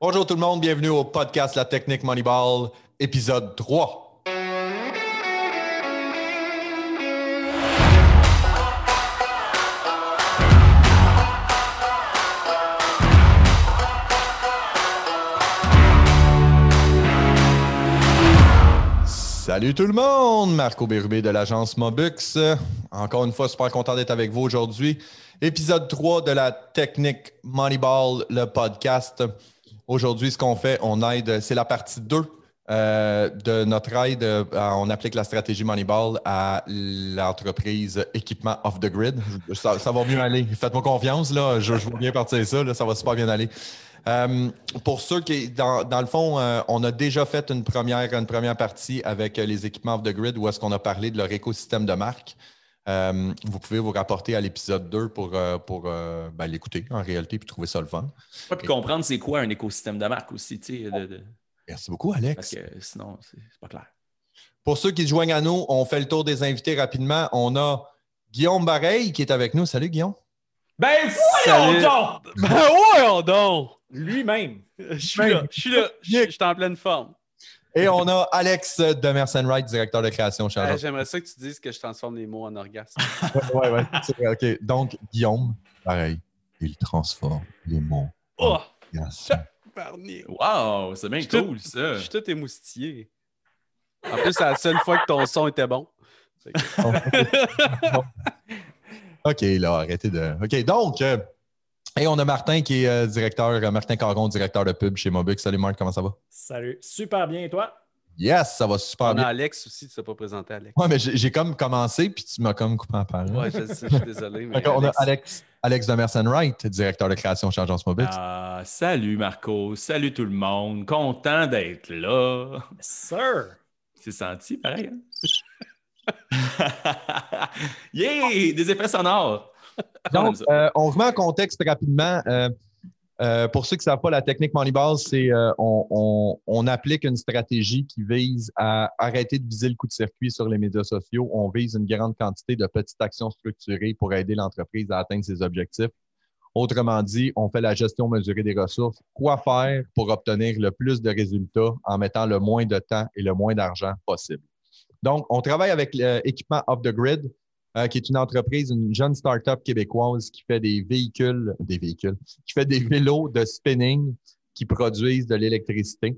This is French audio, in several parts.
Bonjour tout le monde, bienvenue au podcast La Technique Moneyball, épisode 3. Salut tout le monde, Marco Bérubé de l'agence Mobux. Encore une fois, super content d'être avec vous aujourd'hui. Épisode 3 de la Technique Moneyball, le podcast. Aujourd'hui, ce qu'on fait, on aide, c'est la partie 2 euh, de notre aide. euh, on applique la stratégie Moneyball à l'entreprise équipement off the grid. Ça, va mieux aller. Faites-moi confiance, là. Je, je vais bien partir ça, ça va super bien aller. Euh, pour ceux qui, dans, dans le fond, on a déjà fait une première, une première partie avec les équipements off the grid où est-ce qu'on a parlé de leur écosystème de marque. Euh, vous pouvez vous rapporter à l'épisode 2 pour, euh, pour euh, ben, l'écouter en réalité puis trouver ça le fun. Ouais, puis comprendre c'est quoi un écosystème de marque aussi, de- de- Merci beaucoup, Alex. parce que sinon, c'est pas clair. Pour ceux qui se joignent à nous, on fait le tour des invités rapidement. On a Guillaume Bareil qui est avec nous. Salut, Guillaume. Ben, voyons donc! Ben ouais, donc! Lui-même. Je suis là, je suis là, je suis- je suis en pleine forme. Et on a Alex de Merson Wright, directeur de création chez Euh. J'aimerais ça que tu dises que je transforme les mots en orgasme. Ouais, ouais, c'est vrai, OK. Donc, Guillaume, pareil, il transforme les mots. Oh! Yes. Barnier. Wow, c'est bien Je cool, ça. Je suis tout émoustillé. En plus, c'est la seule fois que ton son était bon. OK, là, arrêtez de. OK, donc, euh, et on a Martin qui est euh, directeur, euh, Martin Caron, directeur de pub chez Mobix. Salut, Marc, comment ça va? Salut. Super bien, et toi? Yes, ça va super On a bien. Alex aussi, tu t'es pas présenté, Alex. Ouais, mais j'ai comme commencé, puis tu m'as comme coupé en parole. Ouais, je, sais, je suis désolé. Mais qu'on a Alex- Alex, Alex de Merson Wright, directeur de création chez Agence Mobix. Ah, salut Marco, salut tout le monde, content d'être là. Sir. C'est senti pareil, hein? yeah! Des effets sonores! Donc, euh, on remet en contexte rapidement. euh, euh, pour ceux qui ne savent pas, la technique Moneyball, c'est on, on- on applique une stratégie qui vise à arrêter de viser le coup de circuit sur les médias sociaux. On vise une grande quantité de petites actions structurées pour aider l'entreprise à atteindre ses objectifs. Autrement dit, on fait la gestion mesurée des ressources. Quoi faire pour obtenir le plus de résultats en mettant le moins de temps et le moins d'argent possible? Donc, on travaille avec l'équipement Off the Grid, euh, qui est une entreprise, une jeune start-up québécoise qui fait des véhicules, des véhicules, qui fait des vélos de spinning qui produisent de l'électricité.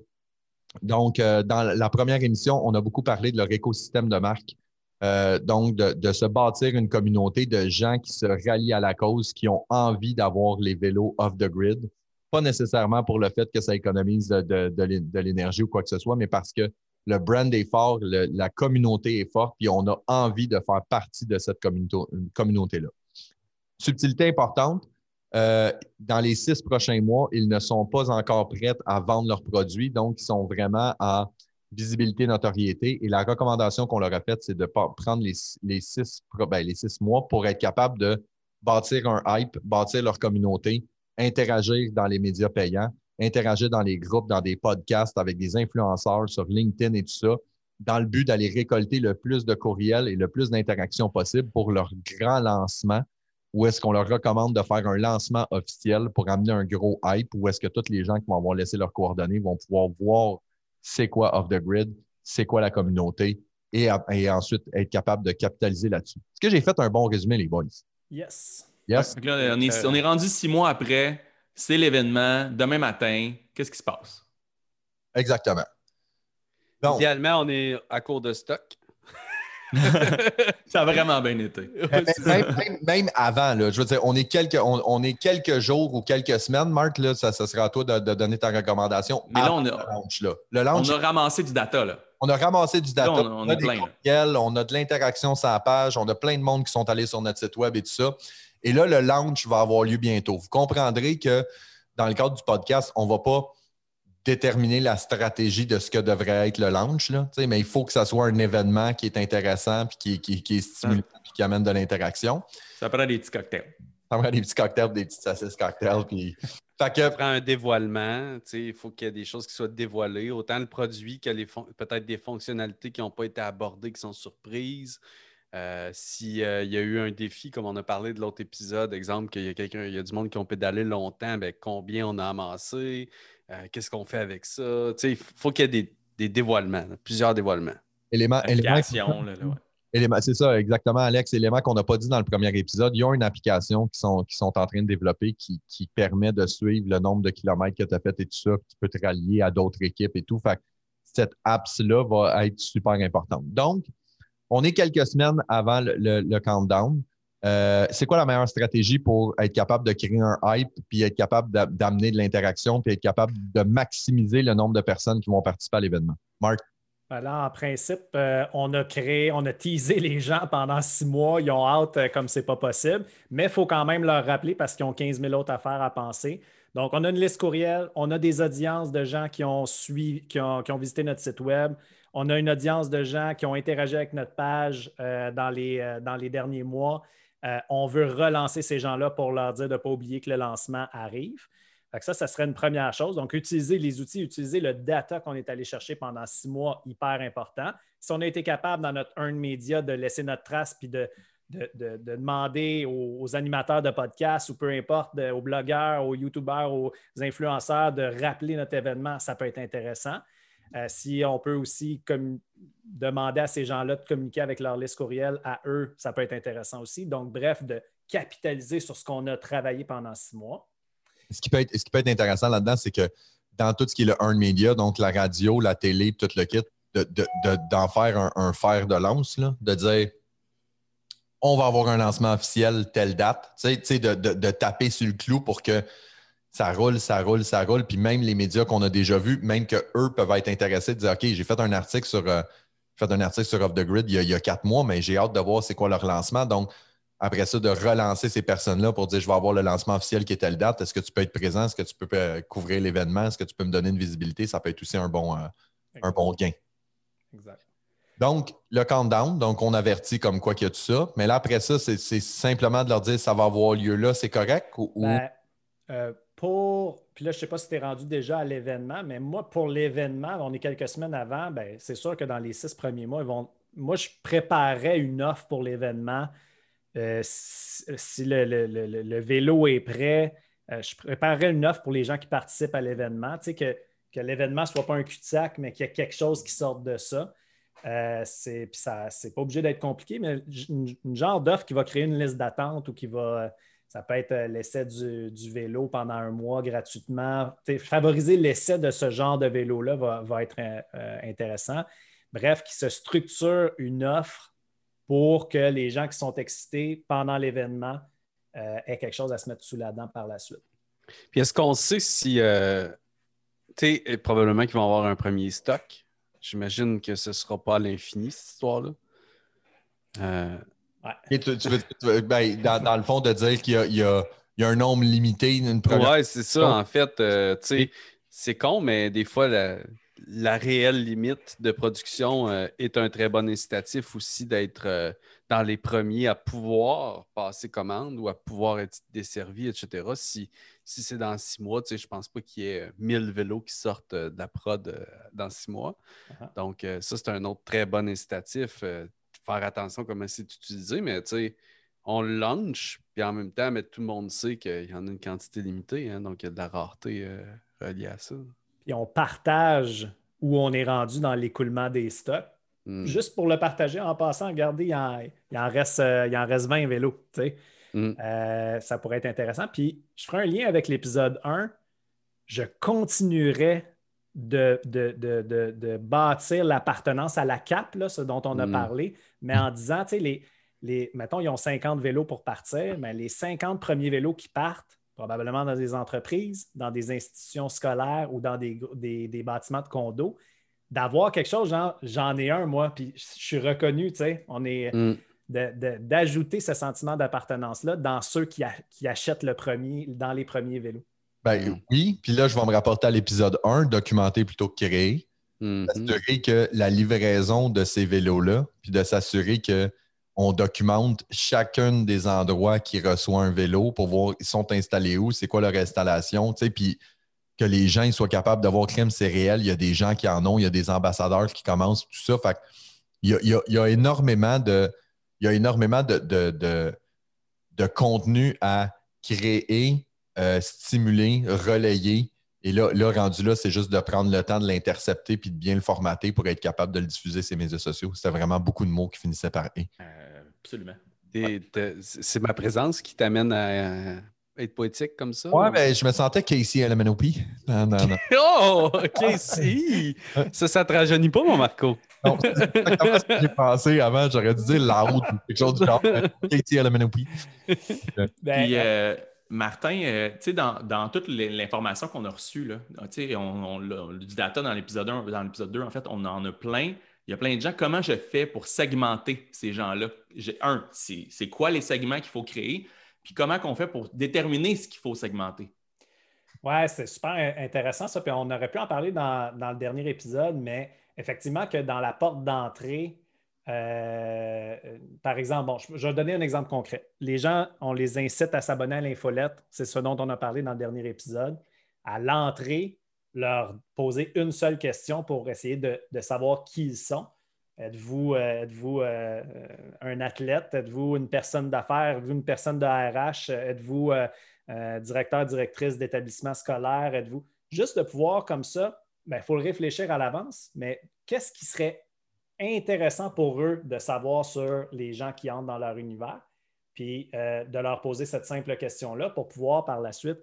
Donc, euh, dans la première émission, on a beaucoup parlé de leur écosystème de marque. Euh, donc, de, de se bâtir une communauté de gens qui se rallient à la cause, qui ont envie d'avoir les vélos off the grid. Pas nécessairement pour le fait que ça économise de, de- de l'é- de l'énergie ou quoi que ce soit, mais parce que le brand est fort, la communauté est forte, puis on a envie de faire partie de cette communauté- communauté-là. Subtilité importante, euh, dans les six prochains mois, ils ne sont pas encore prêts à vendre leurs produits, donc ils sont vraiment à visibilité, notoriété. Et la recommandation qu'on leur a faite, c'est de prendre les, six, ben, les six mois pour être capable de bâtir un hype, bâtir leur communauté, interagir dans les médias payants, interagir dans les groupes, dans des podcasts avec des influenceurs sur LinkedIn et tout ça, dans le but d'aller récolter le plus de courriels et le plus d'interactions possible pour leur grand lancement, ou est-ce qu'on leur recommande de faire un lancement officiel pour amener un gros hype, ou est-ce que tous les gens qui vont avoir laissé leurs coordonnées vont pouvoir voir c'est quoi off the grid, c'est quoi la communauté, et, ensuite être capable de capitaliser là-dessus. Est-ce que j'ai fait un bon résumé, les boys? Yes. Yes? Là, on, est, on est rendu six mois après, c'est l'événement, demain matin, qu'est-ce qui se passe? Exactement. Donc, Idéalement, on est à court de stock. Ça a vraiment bien été. Même, même- même avant, là, je veux dire, on est quelques, on, on est quelques jours ou quelques semaines, Marc, là, ça, ça sera à toi de, de donner ta recommandation. Mais là, on a- le launch. Là. Le On a ramassé du data, là. on a ramassé du data, Là, on- on a plein, courriels, on a de l'interaction sur la page, on a plein de monde qui sont allés sur notre site web et tout ça. Et là, le launch va avoir lieu bientôt. Vous comprendrez que dans le cadre du podcast, on ne va pas déterminer la stratégie de ce que devrait être le launch, là, mais il faut que ça soit un événement qui est intéressant, puis qui, qui- qui est stimulant, puis qui amène de l'interaction. Ça prend des petits cocktails. Ça prend des petits cocktails, des petites saucisses cocktails, puis... Fait que, Ça prend un dévoilement. Il faut qu'il y ait des choses qui soient dévoilées, autant le produit que les fon- peut-être des fonctionnalités qui n'ont pas été abordées, qui sont surprises. Euh, S'il y a eu un défi, comme on a parlé de l'autre épisode, exemple, qu'il y a quelqu'un, il y a du monde qui ont pédalé longtemps, ben, combien on a amassé, Euh, Qu'est-ce qu'on fait avec ça? Tu sais, Il faut qu'il y ait des, des dévoilements, là, plusieurs dévoilements. Élément, élément- Application, là, là, ouais. élément- c'est ça, exactement, Alex. Élément qu'on n'a pas dit dans le premier épisode. Ils ont une application qui sont, qui sont en train de développer qui, qui permet de suivre le nombre de kilomètres que tu as fait et tout ça. puis Tu peux te rallier à d'autres équipes et tout. Fait que cette app-là va être super importante. Donc, on est quelques semaines avant le, countdown. Euh, c'est quoi la meilleure stratégie pour être capable de créer un hype, puis être capable d'a- d'amener de l'interaction, puis être capable de maximiser le nombre de personnes qui vont participer à l'événement? Marc? Ben là, en principe, euh, on a créé, on a teasé les gens pendant six mois. Ils ont hâte euh, comme c'est pas possible. Mais il faut quand même leur rappeler parce qu'ils ont 15 000 autres affaires à penser. Donc, on a une liste courriel, on a des audiences de gens qui ont, suivi, qui ont visité notre site web. On a une audience de gens qui ont interagi avec notre page euh, dans, les, euh, dans les derniers mois. Euh, on veut relancer ces gens-là pour leur dire de ne pas oublier que le lancement arrive. Ça, ça serait une première chose. Donc, utiliser les outils, utiliser le data qu'on est allé chercher pendant six mois, hyper important. Si on a été capable dans notre earn media de laisser notre trace puis de, de, de- de demander aux, animateurs de podcasts ou peu importe, aux blogueurs, aux YouTubeurs, aux influenceurs de rappeler notre événement, ça peut être intéressant. Euh, si on peut aussi demander à ces gens-là de communiquer avec leur liste courriel à eux, ça peut être intéressant aussi. Donc, bref, de capitaliser sur ce qu'on a travaillé pendant six mois. Ce qui peut être, ce qui peut être intéressant là-dedans, c'est que dans tout ce qui est le earned media, donc la radio, la télé, tout le kit, de- de- de- d'en faire un, fer de lance, là, de dire on va avoir un lancement officiel telle date, de- de taper sur le clou pour que ça roule, ça roule, ça roule. Puis même les médias qu'on a déjà vus, même qu'eux peuvent être intéressés de dire OK, j'ai fait un article sur, euh, fait un article sur Off the Grid il y a, il y a quatre mois, mais j'ai hâte de voir c'est quoi leur lancement. Donc, après ça, de relancer ces personnes-là pour dire je vais avoir le lancement officiel qui est telle date. Est-ce que tu peux être présent? Est-ce que tu peux euh, couvrir l'événement? Est-ce que tu peux me donner une visibilité? Ça peut être aussi un bon, euh, un bon gain. Exact. Donc, le countdown, donc on avertit comme quoi qu'il y a tout ça. Mais là, après ça, c'est c'est simplement de leur dire ça va avoir lieu là, c'est correct? Ou, ou- Ben, euh, pour. Puis là, je ne sais pas si tu es rendu déjà à l'événement, mais moi, pour l'événement, on est quelques semaines avant, ben, c'est sûr que dans les six premiers mois, ils vont. Moi, je préparais une offre pour l'événement. Euh, si le, le- le- le- vélo est prêt, euh, je préparerais une offre pour les gens qui participent à l'événement. Tu sais, que, que l'événement ne soit pas un cul-de-sac, mais qu'il y ait quelque chose qui sorte de ça. Euh, c'est, puis ça, c'est pas obligé d'être compliqué, mais une, une genre d'offre qui va créer une liste d'attente ou qui va. Ça peut être euh, l'essai du, vélo pendant un mois gratuitement. Favoriser l'essai de ce genre de vélo-là va, être euh, euh, intéressant. Bref, qui se structure une offre pour que les gens qui sont excités pendant l'événement aient quelque chose à se mettre sous la dent par la suite. Puis est-ce qu'on sait si, tu sais, probablement qu'ils vont avoir un premier stock? J'imagine que ce ne sera pas à l'infini, cette histoire-là. Tu- tu veux- tu veux- ben, dans, dans le fond, de dire qu'il y a, il y a- il y a un nombre limité, une première. Ouais, c'est ça, Donc- en fait. euh, tu sais, c'est con, mais des fois, la, la réelle limite de production euh, est un très bon incitatif aussi d'être euh, dans les premiers à pouvoir passer commande ou à pouvoir être desservi, etc. Si, si c'est dans six mois, tu sais, je pense pas qu'il y ait euh, 1000 vélos qui sortent euh, de la prod euh, dans six mois. Uh-huh. Donc, euh, ça, c'est un autre très bon incitatif. Faire attention comment c'est utilisé, mais tu sais, on le launch, puis en même temps, mais tout le monde sait qu'il y en a une quantité limitée, hein, donc il y a de la rareté euh, reliée à ça. Puis on partage où on est rendu dans l'écoulement des stocks. Hmm. Juste pour le partager en passant, regardez, il en, il en reste, euh, il en reste 20 vélos. tu sais. Mm. Euh, ça pourrait être intéressant. Puis je ferai un lien avec l'épisode 1. Je continuerai de, de, de- de- de bâtir l'appartenance à la CAP, là, ce dont on a Mm. parlé, mais en disant, tu sais, les, les, mettons, ils ont 50 vélos pour partir, mais les 50 premiers vélos qui partent, probablement dans des entreprises, dans des institutions scolaires ou dans des, des- des bâtiments de condos, d'avoir quelque chose, genre, j'en ai un, moi, puis je suis reconnu, tu sais, on est Mm. d'ajouter ce sentiment d'appartenance-là dans ceux qui, a- qui achètent le premier, dans les premiers vélos. Ben Mm. oui, puis là, je vais me rapporter à l'épisode 1, documenter plutôt que créer. Mhm. S'assurer que la livraison de ces vélos-là, puis de s'assurer que on documente chacun des endroits qui reçoit un vélo pour voir ils sont installés où, c'est quoi leur installation, tu sais, puis que les gens ils soient capables de voir crème, c'est réel. Il y a des gens qui en ont, il y a des ambassadeurs qui commencent, tout ça. Fait il y a, il y a- il y a énormément de, il y a énormément de, de, de- de contenu à créer, euh, stimuler, relayer Et là, là, rendu là, c'est juste de prendre le temps de l'intercepter puis de bien le formater pour être capable de le diffuser sur les médias sociaux. C'était vraiment beaucoup de mots qui finissaient par « et Euh, absolument. C'est ma présence qui t'amène à être poétique comme ça? Ouais, ben, je me sentais Casey LMNOP. Non, non, non. Oh, si! Ça, ça te rajeunit pas, mon Marco? Non, c'est exactement ce que j'ai pensé avant. J'aurais dû dire loud ou quelque chose du genre. Casey LMNOP. Ben, Puis, euh, Martin, euh, dans, dans toute l'in- l'information qu'on a reçue, là, sais, on, on l'a- du data dans l'épisode 1, dans l'épisode 2, en fait, on en a plein. Il y a plein de gens. Comment je fais pour segmenter ces gens-là? Un, c'est quoi les segments qu'il faut créer? Puis comment qu'on fait pour déterminer ce qu'il faut segmenter? Ouais, c'est super in- intéressant ça. Puis on aurait pu en parler dans, dans le dernier épisode, mais effectivement que dans la porte d'entrée, euh, par exemple, bon, je, vais donner un exemple concret. Les gens, on les incite à s'abonner à l'infolette. C'est ce dont on a parlé dans le dernier épisode. À l'entrée, leur poser une seule question pour essayer de, savoir qui ils sont. Êtes-vous euh, euh, un athlète? Êtes-vous une personne d'affaires? Êtes-vous une personne de RH? Êtes-vous euh, euh, directeur, directrice d'établissement scolaire? Êtes-vous? Juste de pouvoir comme ça? Il faut le réfléchir à l'avance, mais qu'est-ce qui serait intéressant pour eux de savoir sur les gens qui entrent dans leur univers? Puis euh, de leur poser cette simple question-là pour pouvoir par la suite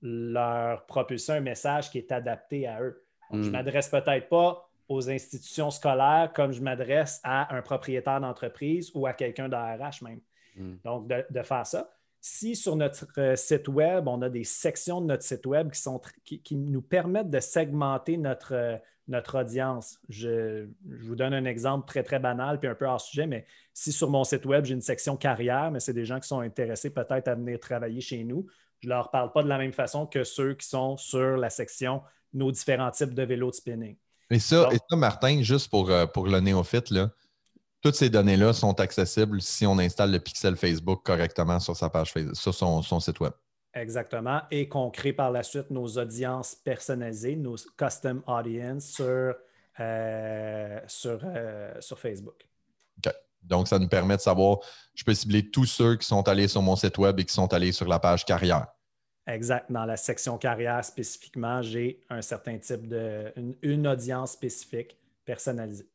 leur propulser un message qui est adapté à eux. Donc, Je ne Mm. m'adresse peut-être pas aux institutions scolaires comme je m'adresse à un propriétaire d'entreprise ou à quelqu'un de RH même. Mm. Donc, de, de faire ça. Si sur notre euh, site web, on a des sections de notre site web qui, sont, qui, qui nous permettent de segmenter notre, euh, notre audience. Je, je vous donne un exemple très, très banal puis un peu hors sujet, mais si sur mon site web, j'ai une section carrière, mais c'est des gens qui sont intéressés peut-être à venir travailler chez nous, je ne leur parle pas de la même façon que ceux qui sont sur la section nos différents types de vélos de spinning. Et ça, Donc- et ça, Martin, juste pour, euh, pour le néophyte, là, toutes ces données-là sont accessibles si on installe le pixel Facebook correctement sur sa page sur son, son site web. Exactement. Et qu'on crée par la suite nos audiences personnalisées, nos custom audience sur, euh, sur, euh, sur Facebook. Donc, ça nous permet de savoir, je peux cibler tous ceux qui sont allés sur mon site web et qui sont allés sur la page carrière. Exact. Dans la section carrière spécifiquement, j'ai un certain type de. une, une audience spécifique personnalisée.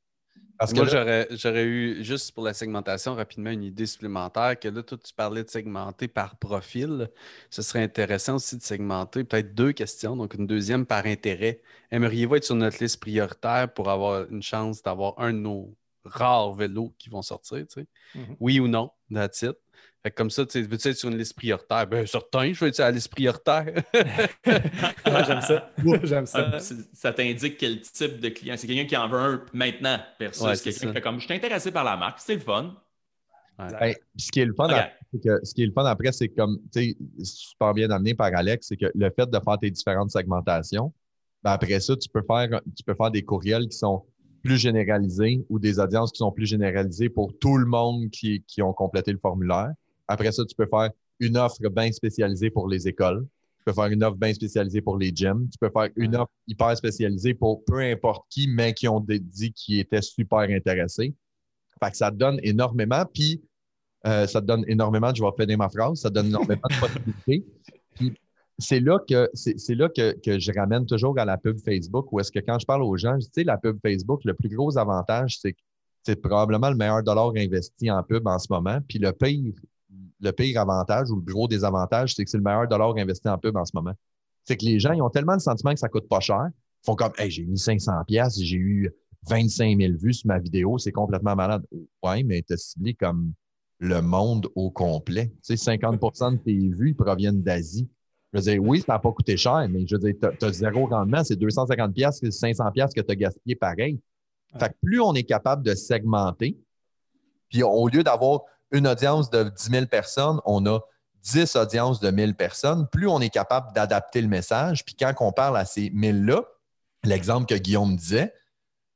Parce que Moi, là- j'aurais, eu, juste pour la segmentation, rapidement, une idée supplémentaire que là, toi, tu parlais de segmenter par profil. Ce serait intéressant aussi de segmenter peut-être deux questions, donc une deuxième par intérêt. Aimeriez-vous être sur notre liste prioritaire pour avoir une chance d'avoir un de nos rares vélos qui vont sortir, tu sais? Mhm. Oui ou non, that's it. Fait que comme ça, tu sais, veux-tu être sur une liste prioritaire? Ben, certain, je veux être sur la liste prioritaire. Ouais, j'aime ça. j'aime ça. Ça t'indique quel type de client. C'est quelqu'un qui en veut un maintenant versus Ouais, c'est quelqu'un ça. qui fait comme je suis intéressé par la marque, c'est le fun. Ben, ce qui est le fun, après, c'est que, ce qui est le fun après, c'est comme, tu sais, super bien amené par Alex, c'est que le fait de faire tes différentes segmentations, ben après ça, tu peux faire, tu peux faire des courriels qui sont plus généralisés ou des audiences qui sont plus généralisées pour tout le monde qui, qui ont complété le formulaire. Après ça, tu peux faire une offre bien spécialisée pour les écoles. Tu peux faire une offre bien spécialisée pour les gyms. Tu peux faire une offre hyper spécialisée pour peu importe qui, mais qui ont dit qu'ils étaient super intéressés. Fait que ça te donne énormément, puis euh, ça te donne énormément, je vais finir ma phrase, ça te donne énormément de possibilités. Puis c'est là que c'est c'est là que, que je ramène toujours à la pub Facebook, où est-ce que quand je parle aux gens, je dis, tu sais, la pub Facebook, le plus gros avantage, c'est que c'est probablement le meilleur dollar investi en pub en ce moment. Puis le pire, le pire avantage ou le gros désavantage, c'est que c'est le meilleur dollar investi en pub en ce moment. C'est que les gens, ils ont tellement le sentiment que ça coûte pas cher. Ils font comme, hey, j'ai mis 500 pièces, j'ai eu 25 000 vues sur ma vidéo, c'est complètement malade. Ouais, mais tu as ciblé comme le monde au complet. Tu sais, 50% de tes vues proviennent d'Asie. Je veux dire, oui, ça n'a pas coûté cher, mais je veux dire, tu as, zéro rendement, c'est 250 pièces, c'est 500 pièces que tu as gaspillé pareil. Fait que plus on est capable de segmenter, puis au lieu d'avoir une audience de 10 000 personnes, on a 10 audiences de 1000 personnes, plus on est capable d'adapter le message. Puis quand on parle à ces 1000-là, l'exemple que Guillaume disait,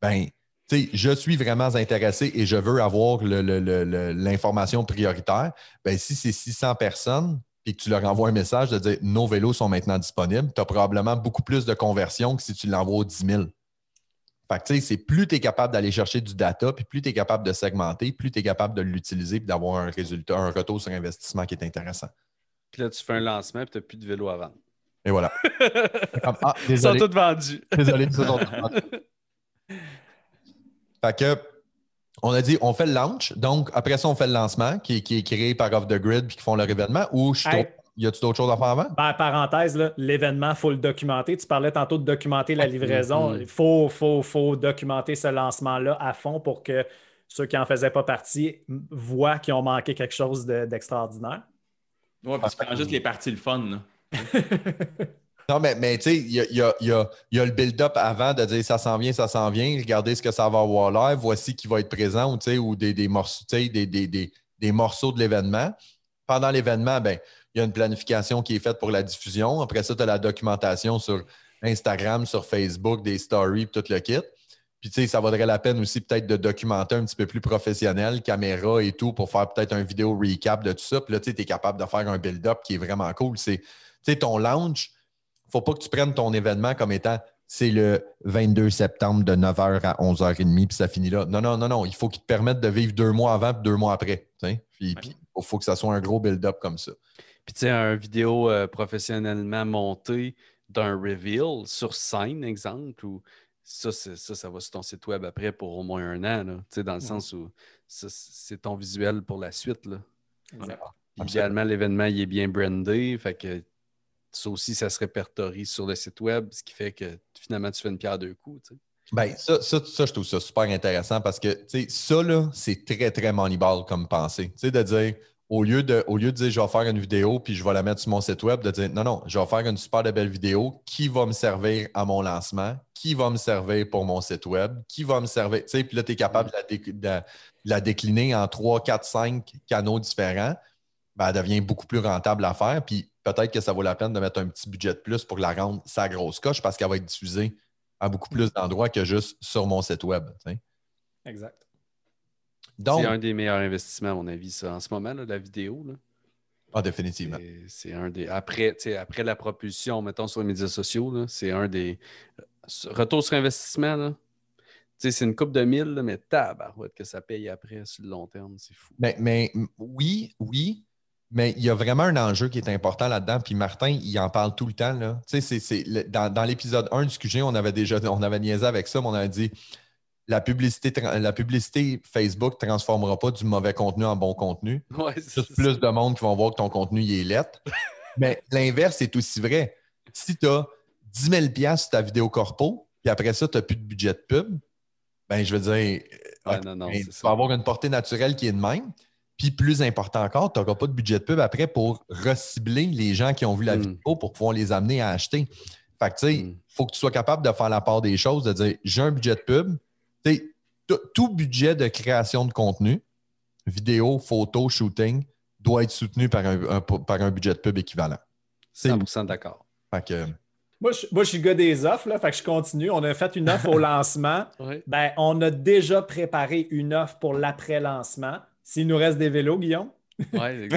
ben, tu sais, je suis vraiment intéressé et je veux avoir l'information prioritaire. Ben, si c'est 600 personnes et que tu leur envoies un message de dire nos vélos sont maintenant disponibles, tu as probablement beaucoup plus de conversion que si tu l'envoies aux 10 000. Fait que, tu sais, c'est plus tu es capable d'aller chercher du data, puis plus tu es capable de segmenter, plus tu es capable de l'utiliser et d'avoir un résultat, un retour sur investissement qui est intéressant. Puis là, tu fais un lancement, puis tu n'as plus de vélo à vendre. Et voilà. ah, Ils sont tous vendus. désolé, ils sont tous vendus. Fait que, on a dit, on fait le launch. Donc, après ça, on fait le lancement qui, est créé par Off the Grid puis qui font leur événement. Ou je y a-tu d'autres choses à faire avant? Ben, parenthèse, l'événement, il faut le documenter. Tu parlais tantôt de documenter la livraison. Il faut, faut, faut documenter ce lancement-là à fond pour que ceux qui n'en faisaient pas partie voient qu'ils ont manqué quelque chose d'extraordinaire. oui, parce que juste les parties le fun. non, mais, mais tu sais, il y a, le build-up avant de dire ça s'en vient, ça s'en vient, regardez ce que ça va avoir l'air, voici qui va être présent ou, ou des, des, morceaux, des, des, des, morceaux de l'événement. Pendant l'événement, ben, il y a une planification qui est faite pour la diffusion. Après ça, tu as la documentation sur Instagram, sur Facebook, des stories, tout le kit. Puis, tu sais, ça vaudrait la peine aussi peut-être de documenter un petit peu plus professionnel, caméra et tout, pour faire peut-être un vidéo recap de tout ça. Puis là, tu es capable de faire un build-up qui est vraiment cool. C'est, tu sais, ton launch, faut pas que tu prennes ton événement comme étant c'est le 22 septembre de 9h à 11h30, puis ça finit là. Non, non, non, non. Il faut qu'il te permette de vivre deux mois avant et deux mois après. Puis, il faut que ça soit un gros build-up comme ça. Puis, tu sais, un vidéo euh, professionnellement montée d'un reveal sur scène, exemple, ou ça, ça, ça va sur ton site web après pour au moins un an, là, dans le sens où c'est ton visuel pour la suite. Là. Idéalement, l'événement il est bien brandé, fait que ça aussi, ça se répertorie sur le site web, ce qui fait que finalement, tu fais une pierre deux coups. Ben, ça, ça, ça, je trouve ça super intéressant parce que ça, là, c'est très, très Moneyball comme pensée. Tu sais, de dire, au lieu de, au lieu de dire je vais faire une vidéo puis je vais la mettre sur mon site web, de dire non, non, je vais faire une super belle vidéo qui va me servir à mon lancement, qui va me servir pour mon site web, qui va me servir. Tu sais, puis là, tu es capable de la, décliner en 3, 4, 5 canaux différents. Ben, elle devient beaucoup plus rentable à faire. Puis peut-être que ça vaut la peine de mettre un petit budget de plus pour la rendre sa grosse coche parce qu'elle va être diffusée à beaucoup plus d'endroits que juste sur mon site web. Exact. C'est un des meilleurs investissements, à mon avis, ça, en ce moment, la vidéo. Ah, définitivement. C'est un des. Après, après la propulsion, mettons, sur les médias sociaux, c'est un des. Retour sur investissement, c'est une coupe de mille, mais tabarouette que ça paye après sur le long terme, c'est fou. Mais, mais oui, oui, mais il y a vraiment un enjeu qui est important là-dedans. Puis Martin, il en parle tout le temps. Là. dans, dans l'épisode 1 du QG, on avait déjà on avait niaisé avec ça, mais on avait dit la publicité, la publicité Facebook ne transformera pas du mauvais contenu en bon contenu. Ouais, Juste plus de monde qui vont voir que ton contenu est lettre. Mais l'inverse est aussi vrai. Si tu as 10 000 sur ta vidéo corpo, puis après ça, tu n'as plus de budget de pub, ben je veux dire, ben, tu vas avoir une portée naturelle qui est de même. Puis plus important encore, tu n'auras pas de budget de pub après pour recibler les gens qui ont vu la hmm. vidéo pour pouvoir les amener à acheter. Fait que tu sais, il hmm. faut que tu sois capable de faire la part des choses, de dire j'ai un budget de pub, tout budget de création de contenu, vidéo, photo, shooting, doit être soutenu par un, par un budget de pub équivalent. 100% d'accord. Moi je, suis le gars des offres, là, fait que je continue. On a fait une offre au lancement. ben, on a déjà préparé une offre pour l'après-lancement. S'il nous reste des vélos, Guillaume. Oui,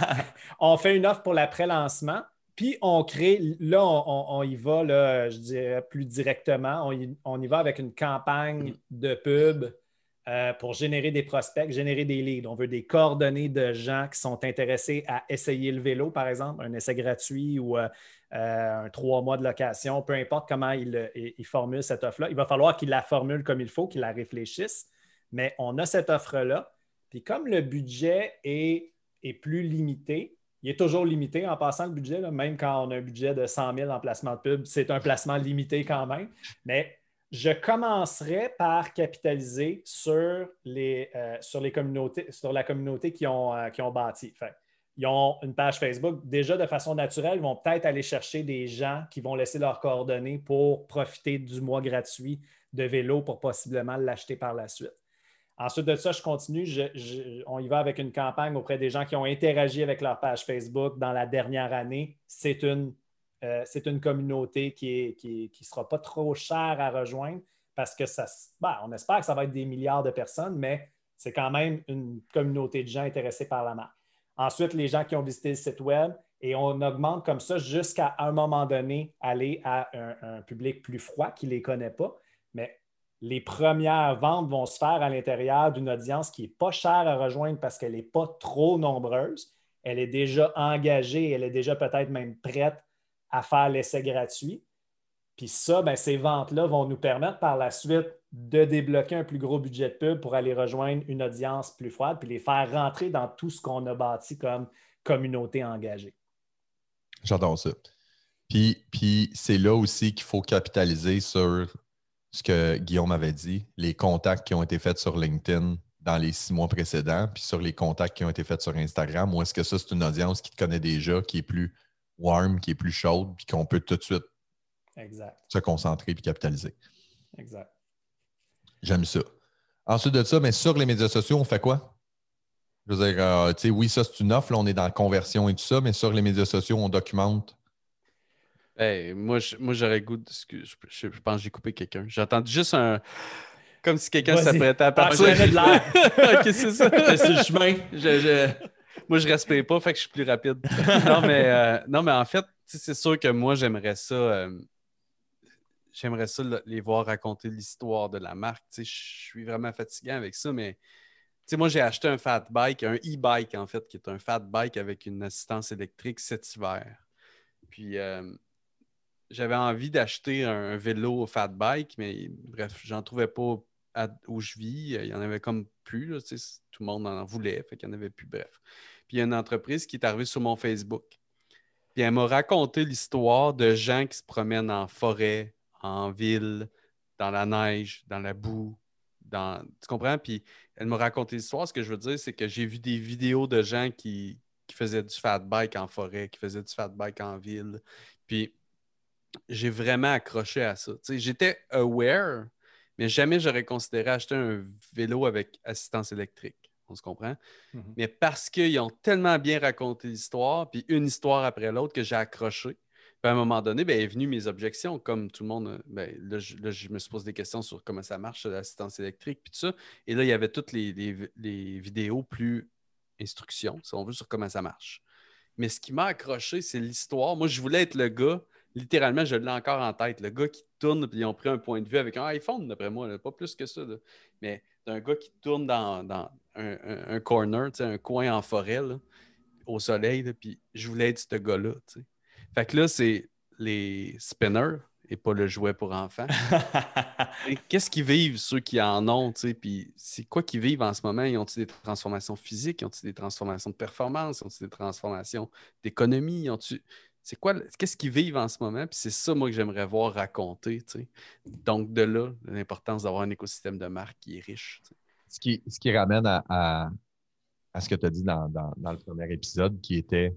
on fait une offre pour l'après-lancement. Puis on crée, là, on, y va, je dirais plus directement, on y, va avec une campagne de pub euh, pour générer des prospects, générer des leads. On veut des coordonnées de gens qui sont intéressés à essayer le vélo, par exemple, un essai gratuit ou euh, euh, un trois mois de location, peu importe comment il, il cette offre-là. Il va falloir qu'il la formule comme il faut, qu'il la réfléchisse. Mais on a cette offre-là. Puis comme le budget est plus limité, il est toujours limité en passant le budget, même quand on a un budget de 100 000 en placement de pub, c'est un placement limité quand même. Mais je commencerai par capitaliser sur, les, euh, sur, les communautés, sur la communauté qui ont, euh, qui ont bâti. ils ont une page Facebook. Déjà, de façon naturelle, ils vont peut-être aller chercher des gens qui vont laisser leurs coordonnées pour profiter du mois gratuit de vélo pour possiblement l'acheter par la suite. Ensuite de ça, je continue. on y va avec une campagne auprès des gens qui ont interagi avec leur page Facebook dans la dernière année. C'est une, euh, communauté qui ne sera pas trop chère à rejoindre parce que ça, ben, on espère que ça va être des milliards de personnes, mais c'est quand même une communauté de gens intéressés par la marque. Ensuite, les gens qui ont visité le site web et on augmente comme ça jusqu'à un moment donné aller à un, un public plus froid qui ne les connaît pas. Mais les premières ventes vont se faire à l'intérieur d'une audience qui n'est pas chère à rejoindre parce qu'elle n'est pas trop nombreuse. Elle est déjà engagée, elle est déjà peut-être même prête à faire l'essai gratuit. Puis ça, ben, ces ventes-là vont nous permettre par la suite de débloquer un plus gros budget de pub pour aller rejoindre une audience plus froide, puis les faire rentrer dans tout ce qu'on a bâti comme communauté engagée. J'adore ça. Puis, puis c'est là aussi qu'il faut capitaliser sur ce que Guillaume avait dit, les contacts qui ont été faits sur LinkedIn dans les six mois précédents, puis sur les contacts qui ont été faits sur Instagram, ou est-ce que ça, c'est une audience qui te connaît déjà, qui est plus warm, qui est plus chaude, puis qu'on peut tout de suite se concentrer puis capitaliser? Exact. J'aime ça. Ensuite de ça, mais sur les médias sociaux, on fait quoi? Je veux dire, euh, tu sais, oui, ça, c'est une offre, là, on est dans la conversion et tout ça, mais sur les médias sociaux, on documente. Moi, moi, j'aurais goût de. Je, je, pense que j'ai coupé quelqu'un. J'attends juste un. Comme si quelqu'un s'apprêtait à partir. de l'air. ok, c'est ça. c'est le chemin. Moi, je respire pas, fait que je suis plus rapide. non, mais, euh, non, mais en fait, c'est sûr que moi, j'aimerais ça. Euh, j'aimerais ça les voir raconter l'histoire de la marque. Je suis vraiment fatigué avec ça, mais moi, j'ai acheté un fat bike, un e-bike en fait, qui est un fat bike avec une assistance électrique cet hiver. Puis euh, j'avais envie d'acheter un, vélo fat bike, mais bref, j'en trouvais pas où je vis. Il y en avait comme plus. tout le monde en voulait, fait qu'il n'y en avait plus. Bref. Puis il y a une entreprise qui est arrivée sur mon Facebook. Puis elle m'a raconté l'histoire de gens qui se promènent en forêt, en ville, dans la neige, dans la boue. Dans... Tu comprends? Puis elle m'a raconté l'histoire. Ce que je veux dire, c'est que j'ai vu des vidéos de gens qui, qui faisaient du fat bike en forêt, qui faisaient du fat bike en ville. Puis j'ai vraiment accroché à ça. J'étais aware, mais jamais j'aurais considéré acheter un vélo avec assistance électrique. On se comprend? Mm-hmm. Mais parce qu'ils ont tellement bien raconté l'histoire, puis une histoire après l'autre, que j'ai accroché. Puis à un moment donné, ben, est venu mes objections, comme tout le monde. Ben, là, je, me suis posé des questions sur comment ça marche, l'assistance électrique, puis tout ça. Et là, il y avait toutes les, les vidéos plus instructions, si on veut, sur comment ça marche. Mais ce qui m'a accroché, c'est l'histoire. Moi, je voulais être le gars littéralement, je l'ai encore en tête. Le gars qui tourne, puis ils ont pris un point de vue avec un iPhone, d'après moi, pas plus que ça. Mais d'un gars qui tourne dans, un, corner, un coin en forêt, au soleil, puis je voulais être ce gars-là. Fait que là, c'est les spinners et pas le jouet pour enfants. Qu'est-ce qu'ils vivent, ceux qui en ont, puis c'est quoi qu'ils vivent en ce moment? Ils ont-ils des transformations physiques? Ils ont-ils des transformations de performance? Ils ont-ils des transformations d'économie? Ils ont-ils c'est quoi, qu'est-ce qu'ils vivent en ce moment? Puis c'est ça, moi, que j'aimerais voir raconter. Donc, de là, l'importance d'avoir un écosystème de marque qui est riche. Ce qui, ce qui ramène à, ce que tu as dit dans, le premier épisode, qui était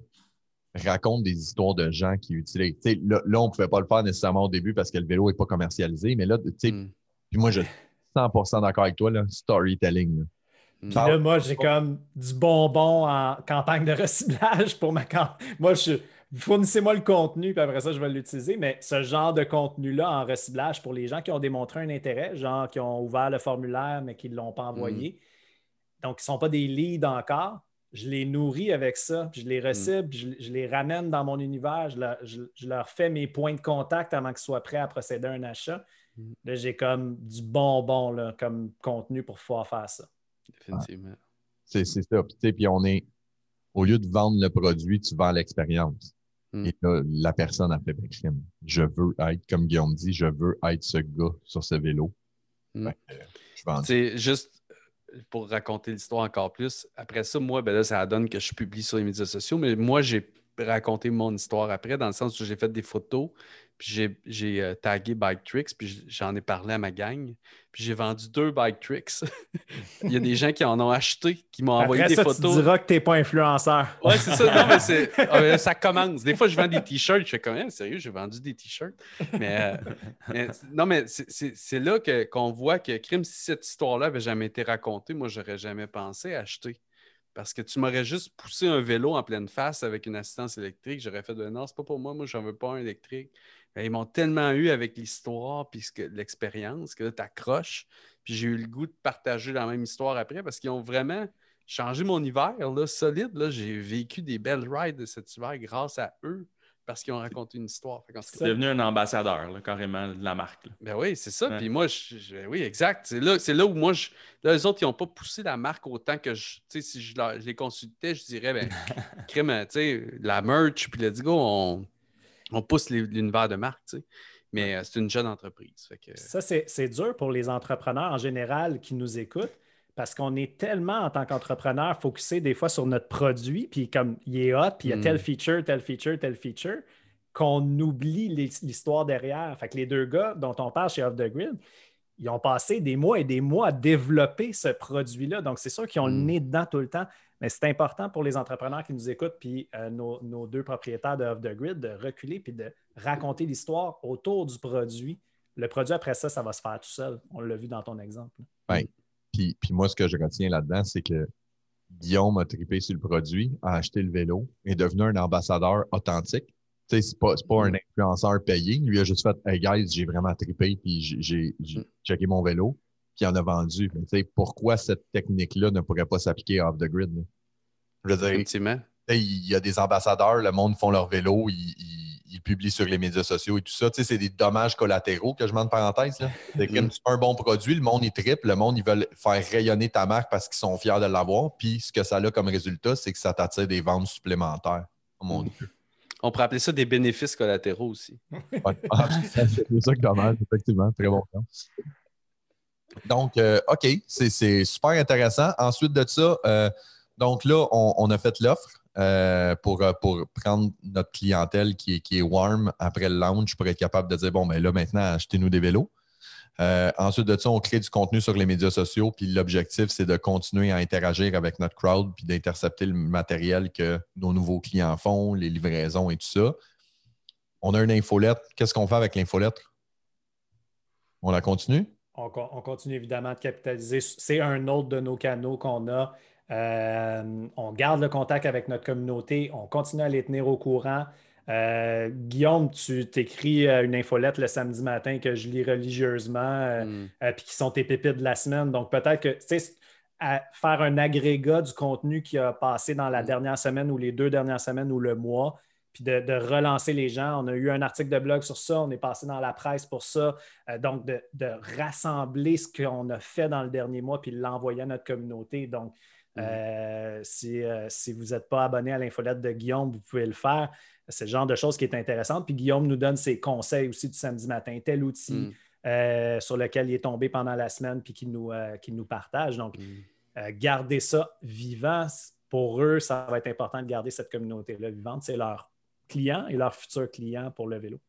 raconte des histoires de gens qui utilisent. Là, là, on ne pouvait pas le faire nécessairement au début parce que le vélo n'est pas commercialisé, mais là, tu sais, hmm. puis moi, je suis 100% d'accord avec toi, là, storytelling. Puis là, moi, j'ai comme du bonbon en campagne de recyclage pour ma campagne. Moi, je, fournissez-moi le contenu, puis après ça, je vais l'utiliser. Mais ce genre de contenu-là en recyclage pour les gens qui ont démontré un intérêt, genre qui ont ouvert le formulaire, mais qui ne l'ont pas envoyé. Mm. Donc, ils ne sont pas des leads encore. Je les nourris avec ça, puis je les recycle, mm. je, les ramène dans mon univers, je leur, fais mes points de contact avant qu'ils soient prêts à procéder à un achat. Mm. Là, j'ai comme du bonbon là, comme contenu pour pouvoir faire ça. Définitivement. C'est ça. Puis, on est, au lieu de vendre le produit, tu vends l'expérience. Mm. Et là, la personne a fait ben, Je veux être, comme Guillaume dit, je veux être ce gars sur ce vélo. Mm. C'est juste pour raconter l'histoire encore plus. Après ça, moi, ben là, ça donne que je publie sur les médias sociaux, mais moi, j'ai raconté mon histoire après, dans le sens où j'ai fait des photos, puis j'ai euh, tagué Bike Tricks, puis j'en ai parlé à ma gang. Puis j'ai vendu deux Bike Tricks. Il y a des gens qui en ont acheté, qui m'ont envoyé des photos. Tu diras que tu n'es pas influenceur. Oui, c'est ça. Non, mais ah, ça commence. Des fois, je vends des t-shirts. Je fais quand même, sérieux, j'ai vendu des t-shirts. Mais, euh, non, mais c'est, là qu'on voit que, crime, si cette histoire-là avait jamais été racontée, moi, j'aurais jamais pensé acheter. Parce que tu m'aurais juste poussé un vélo en pleine face avec une assistance électrique. J'aurais fait de non, c'est pas pour moi, moi, j'en veux pas un électrique. Ben, ils m'ont tellement eu avec l'histoire puis l'expérience que là, tu accroches. Puis j'ai eu le goût de partager la même histoire après parce qu'ils ont vraiment changé mon hiver là, solide. Là. J'ai vécu des belles rides de cet hiver grâce à eux parce qu'ils ont raconté une histoire. C'est devenu un ambassadeur, carrément, de la marque. Ben oui, c'est ça. Puis moi, je, oui, exact. C'est là, là où moi, je, là, les autres, ils n'ont pas poussé la marque autant que je. Tu sais, si je, les consultais, je dirais, ben, crème, tu sais, la merch, puis let's go, on on pousse l'univers de marque, tu sais. Mais euh, c'est une jeune entreprise. Ça, c'est dur pour les entrepreneurs en général qui nous écoutent parce qu'on est tellement en tant qu'entrepreneur focusé des fois sur notre produit, puis comme il est hot, puis il y a tel hmm. feature, tel feature, tel feature, qu'on oublie l'histoire derrière. Fait que les deux gars dont on parle chez Off the Grid, ils ont passé des mois et des mois à développer ce produit-là. Donc, c'est sûr qu'ils ont le hmm. nez dedans tout le temps. Mais c'est important pour les entrepreneurs qui nous écoutent, puis euh, nos, deux propriétaires de Off the Grid, de reculer puis de raconter l'histoire autour du produit. Le produit, après ça, ça va se faire tout seul. On l'a vu dans ton exemple. Oui. Puis, puis moi, ce que je retiens là-dedans, c'est que Guillaume a trippé sur le produit, a acheté le vélo, est devenu un ambassadeur authentique. Tu sais, c'est pas, pas un influenceur payé. Lui a juste fait Hey guys, j'ai vraiment trippé, puis j'ai mm. checké mon vélo, puis il en a vendu. Mais tu sais, pourquoi cette technique-là ne pourrait pas s'appliquer off the grid? Je veux dire, il y a des ambassadeurs, le monde font leur vélo, ils il publie sur les médias sociaux et tout ça. Tu sais, c'est des dommages collatéraux que je mets en parenthèse. C'est c'est un bon produit, le monde, il triple, le monde, ils veulent faire rayonner ta marque parce qu'ils sont fiers de l'avoir. Puis ce que ça a comme résultat, c'est que ça t'attire des ventes supplémentaires. Oh mon Dieu. On pourrait appeler ça des bénéfices collatéraux aussi. Ah, c'est ça que dommage, effectivement. Très bon Donc, euh, OK, c'est super intéressant. Ensuite de ça, euh, donc là, on a fait l'offre. Euh, pour, euh, pour prendre notre clientèle qui est, qui est warm après le launch pour être capable de dire bon, ben là, maintenant, achetez-nous des vélos. Euh, ensuite de ça, on crée du contenu sur les médias sociaux, puis l'objectif, c'est de continuer à interagir avec notre crowd, puis d'intercepter le matériel que nos nouveaux clients font, les livraisons et tout ça. On a une infolette. Qu'est-ce qu'on fait avec l'infolettre? On la continue? On, on, continue évidemment de capitaliser. C'est un autre de nos canaux qu'on a euh, on garde le contact avec notre communauté, on continue à les tenir au courant. Euh, Guillaume, tu t'écris euh, une infolette le samedi matin que je lis religieusement, mm. puis qui sont tes pépites de la semaine. Donc, peut-être que, tu sais, faire un agrégat du contenu qui a passé dans la mm. dernière semaine ou les deux dernières semaines ou le mois, puis de, relancer les gens. On a eu un article de blog sur ça, on est passé dans la presse pour ça. donc, de, de, rassembler ce qu'on a fait dans le dernier mois, puis l'envoyer à notre communauté. Donc, Mhm. Euh, euh, si, vous n'êtes pas abonné à l'infolette de Guillaume, vous pouvez le faire. C'est le genre de choses qui est intéressante. Puis Guillaume nous donne ses conseils aussi du samedi matin, tel outil mhm. euh, sur lequel il est tombé pendant la semaine puis qu'il nous, nous partage. Donc, mhm. garder ça vivant, pour eux, ça va être important de garder cette communauté-là vivante. C'est leur client et leur futur client pour le vélo.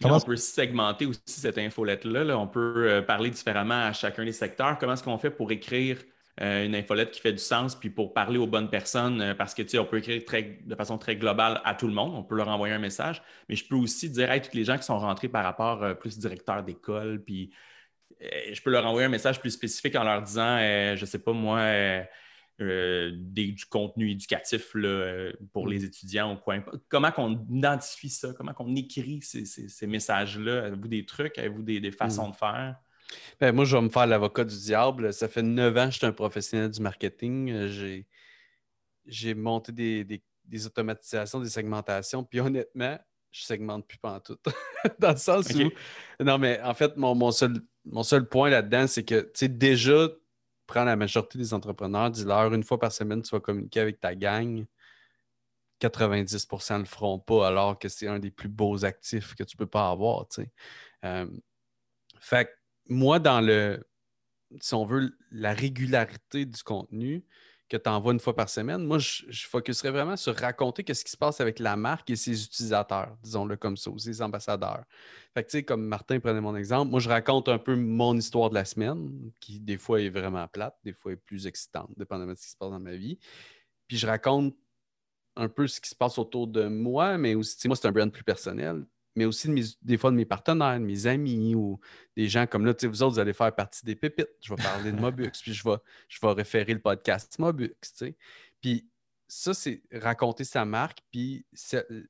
Comment on peut segmenter aussi cette infolette-là? On peut parler différemment à chacun des secteurs. Comment est-ce qu'on fait pour écrire euh, une infolette qui fait du sens, puis pour parler aux bonnes personnes, euh, parce que tu sais, on peut écrire de façon très globale à tout le monde, on peut leur envoyer un message, mais je peux aussi dire à tous les gens qui sont rentrés par rapport euh, plus directeur d'école, puis je peux leur envoyer un message plus spécifique en leur disant, je ne sais pas moi, du contenu éducatif pour mm. les étudiants ou quoi. Comment qu'on identifie ça? Comment qu'on écrit ces, messages-là? Avez-vous des trucs? Avez-vous des, façons mm. de faire? Ben, moi, je vais me faire l'avocat du diable. Ça fait neuf ans que je suis un professionnel du marketing. Euh, j'ai, monté des, automatisations, des segmentations. Puis honnêtement, je segmente plus pas en tout. Dans le sens où. Non, mais en fait, mon, seul, mon seul point là-dedans, c'est que, tu sais, déjà, prends la majorité des entrepreneurs, dis-leur une fois par semaine, tu vas communiquer avec ta gang. 90% ne le feront pas, alors que c'est un des plus beaux actifs que tu peux pas avoir. Tu sais. Euh, fait moi, dans le, si on veut, la régularité du contenu que tu envoies une fois par semaine, moi, je, je focuserais vraiment sur raconter ce qui se passe avec la marque et ses utilisateurs, disons-le comme ça, ou ses ambassadeurs. Fait que, tu sais, comme Martin prenait mon exemple, moi, je raconte un peu mon histoire de la semaine, qui des fois est vraiment plate, des fois est plus excitante, dépendamment de ce qui se passe dans ma vie. Puis je raconte un peu ce qui se passe autour de moi, mais aussi, moi, c'est un brand plus personnel mais aussi des fois de mes partenaires, de mes amis ou des gens comme là, vous autres, vous allez faire partie des pépites. Je vais parler de Mobux, puis je vais, je vais référer le podcast Mobux. Puis ça, c'est raconter sa marque, puis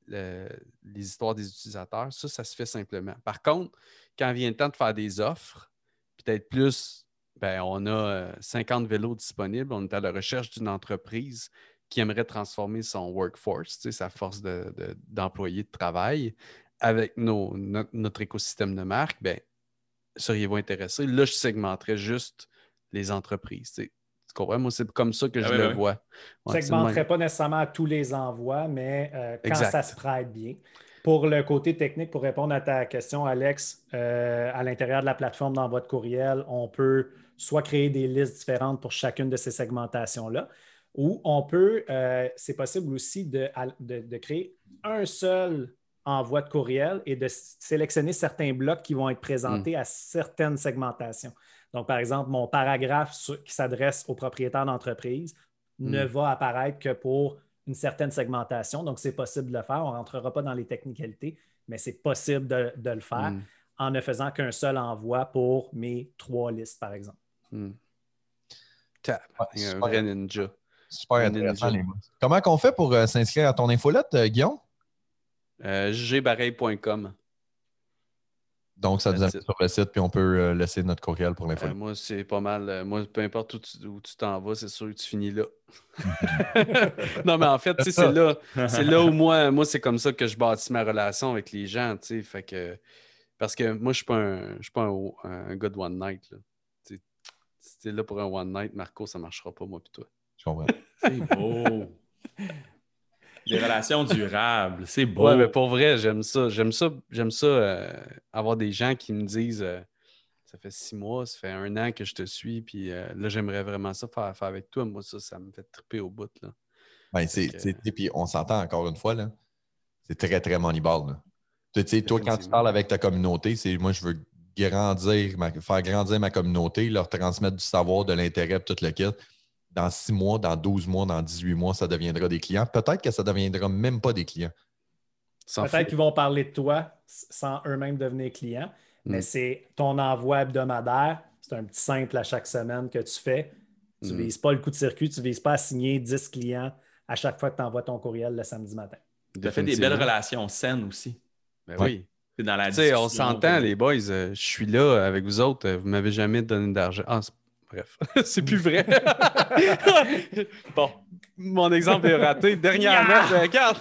les histoires des utilisateurs. Ça, ça se fait simplement. Par contre, quand vient le temps de faire des offres, peut-être plus, ben, on a 50 euh, vélos disponibles, on est à la recherche d'une entreprise qui aimerait transformer son workforce, sa force d'employé de, de, travail, avec notre, écosystème de marque, ben, seriez-vous intéressé? Là, je segmenterais juste les entreprises. Tu comprends? Moi, c'est comme ça que je ah le vois. je ne segmenterais pas nécessairement à tous les envois, mais euh, quand ça se prête bien. pour le côté technique, pour répondre à ta question, Alex, euh, à l'intérieur de la plateforme, dans votre courriel, on peut soit créer des listes différentes pour chacune de ces segmentations-là, ou on peut, euh, c'est possible aussi de, créer un seul envoi de courriel et de sélectionner certains blocs qui vont être présentés hmm. à certaines segmentations. Donc, par exemple, mon paragraphe qui s'adresse aux propriétaires d'entreprise ne hmm. va apparaître que pour une certaine segmentation. Donc, c'est possible de le faire. On ne rentrera pas dans les technicalités, mais c'est possible de, le faire hmm. en ne faisant qu'un seul envoi pour mes trois listes, par exemple. Un vrai ninja. Super les Comment on fait pour euh, s'inscrire à ton infolette, euh, Guillaume? Euh, gbarreil.com. Donc, ça nous amène sur le site, puis on peut euh, laisser notre courriel pour l'info. moi, c'est pas mal. moi, peu importe où tu t'en vas, c'est sûr que tu finis là. non, mais en fait, c'est là, c'est là où moi, moi c'est comme ça que je bâtis ma relation avec les gens. Fait que, parce que moi, je ne suis pas, un, un, gars de one night. Là. Si tu es là pour un one night, Marco, ça ne marchera pas, moi puis toi. Je comprends. C'est beau. Des relations durables, c'est beau. Ouais, mais pour vrai, j'aime ça. J'aime ça, j'aime ça euh, avoir des gens qui me disent euh, ça fait six mois, ça fait un an que je te suis, puis euh, là, j'aimerais vraiment ça faire, faire, avec toi. Moi, ça, ça me fait triper au bout. Là. Ben, c'est, puis on s'entend encore une fois, là. C'est très, très moneyball. Tu sais, toi, quand tu parles avec ta communauté, c'est moi, je veux grandir, faire grandir ma communauté, leur transmettre du savoir, de l'intérêt, tout le kit dans six mois, dans 12 mois, dans 18 mois, ça deviendra des clients. Peut-être que ça ne deviendra même pas des clients. Peut-être qu'ils vont parler de toi sans eux-mêmes devenir clients, mais mm. c'est ton envoi hebdomadaire. C'est un petit simple à chaque semaine que tu fais. Tu ne mm. vises pas le coup de circuit, tu ne vises pas à signer 10 clients à chaque fois que tu envoies ton courriel le samedi matin. Tu as fait des belles relations saines aussi. Ben oui. Dans la on s'entend, les boys. Euh, je suis là avec vous autres. Euh, vous ne m'avez jamais donné d'argent. Ah, Bref, c'est plus vrai. bon, mon exemple est raté. Dernièrement, regarde,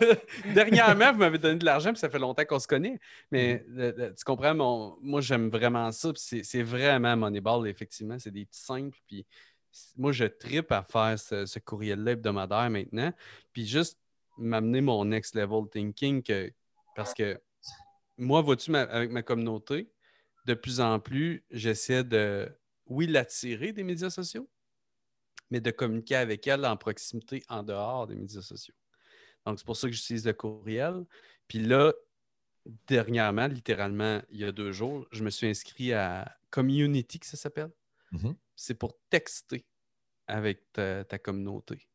dernièrement, vous m'avez donné de l'argent, puis ça fait longtemps qu'on se connaît. Mais mm. tu comprends, moi, j'aime vraiment ça. C'est vraiment Moneyball, effectivement. C'est des petits simples. Puis moi, je tripe à faire ce, courriel-là hebdomadaire maintenant. Puis juste m'amener mon next level thinking parce que moi, vois-tu, avec ma communauté, de plus en plus, j'essaie de oui, l'attirer des médias sociaux, mais de communiquer avec elle en proximité en dehors des médias sociaux. Donc, c'est pour ça que j'utilise le courriel. Puis là, dernièrement, littéralement, il y a deux jours, je me suis inscrit à Community, que ça s'appelle. Mm-hmm. C'est pour texter avec ta, communauté.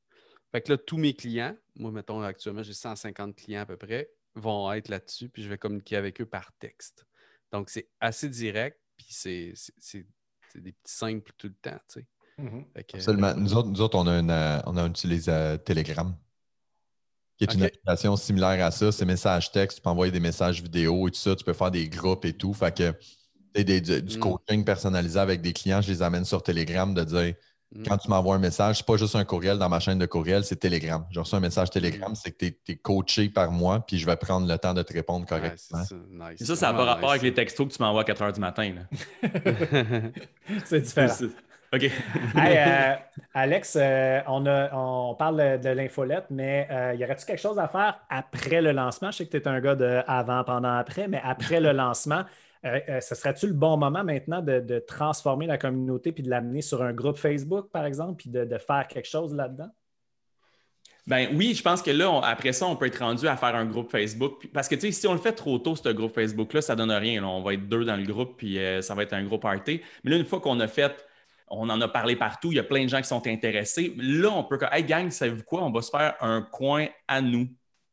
Fait que là, tous mes clients, moi, mettons, actuellement, j'ai 150 clients à peu près, vont être là-dessus, puis je vais communiquer avec eux par texte. Donc, c'est assez direct, puis c'est des petits simples tout le temps. Tu sais. Mm-hmm. Absolument. Nous autres, nous autres, on, a une, euh, on a utilisé euh, Telegram, qui est une application similaire à ça. C'est message texte, tu peux envoyer des messages vidéo et tout ça, tu peux faire des groupes et tout. Fait que du, mm. coaching personnalisé avec des clients, je les amène sur Telegram de dire Mm. Quand tu m'envoies un message, c'est pas juste un courriel dans ma chaîne de courriel, c'est Telegram. J'ai reçu un message Telegram, mm. c'est que tu es, coaché par moi, puis je vais prendre le temps de te répondre correctement. ça, ça n'a pas rapport avec les textos que tu m'envoies à 4 h du matin. c'est différent. OK. Euh, Alex, euh, on, on, parle de l'infolette, mais euh, y aurait-il quelque chose à faire après le lancement? Je sais que tu es un gars de avant, pendant, après, mais après le lancement, ce serait-tu le bon moment maintenant de, transformer la communauté puis de l'amener sur un groupe Facebook, par exemple, puis de, faire quelque chose là-dedans? Ben oui, je pense que là, après ça, on peut être rendu à faire un groupe Facebook. Parce que, tu sais, si on le fait trop tôt, ce groupe Facebook-là, ça donne rien. On va être deux dans le groupe, puis euh, ça va être un gros party. Mais là, une fois qu'on a fait, on en a parlé partout, il y a plein de gens qui sont intéressés. Là, on peut, hey gang, savez-vous quoi? On va se faire un coin à nous,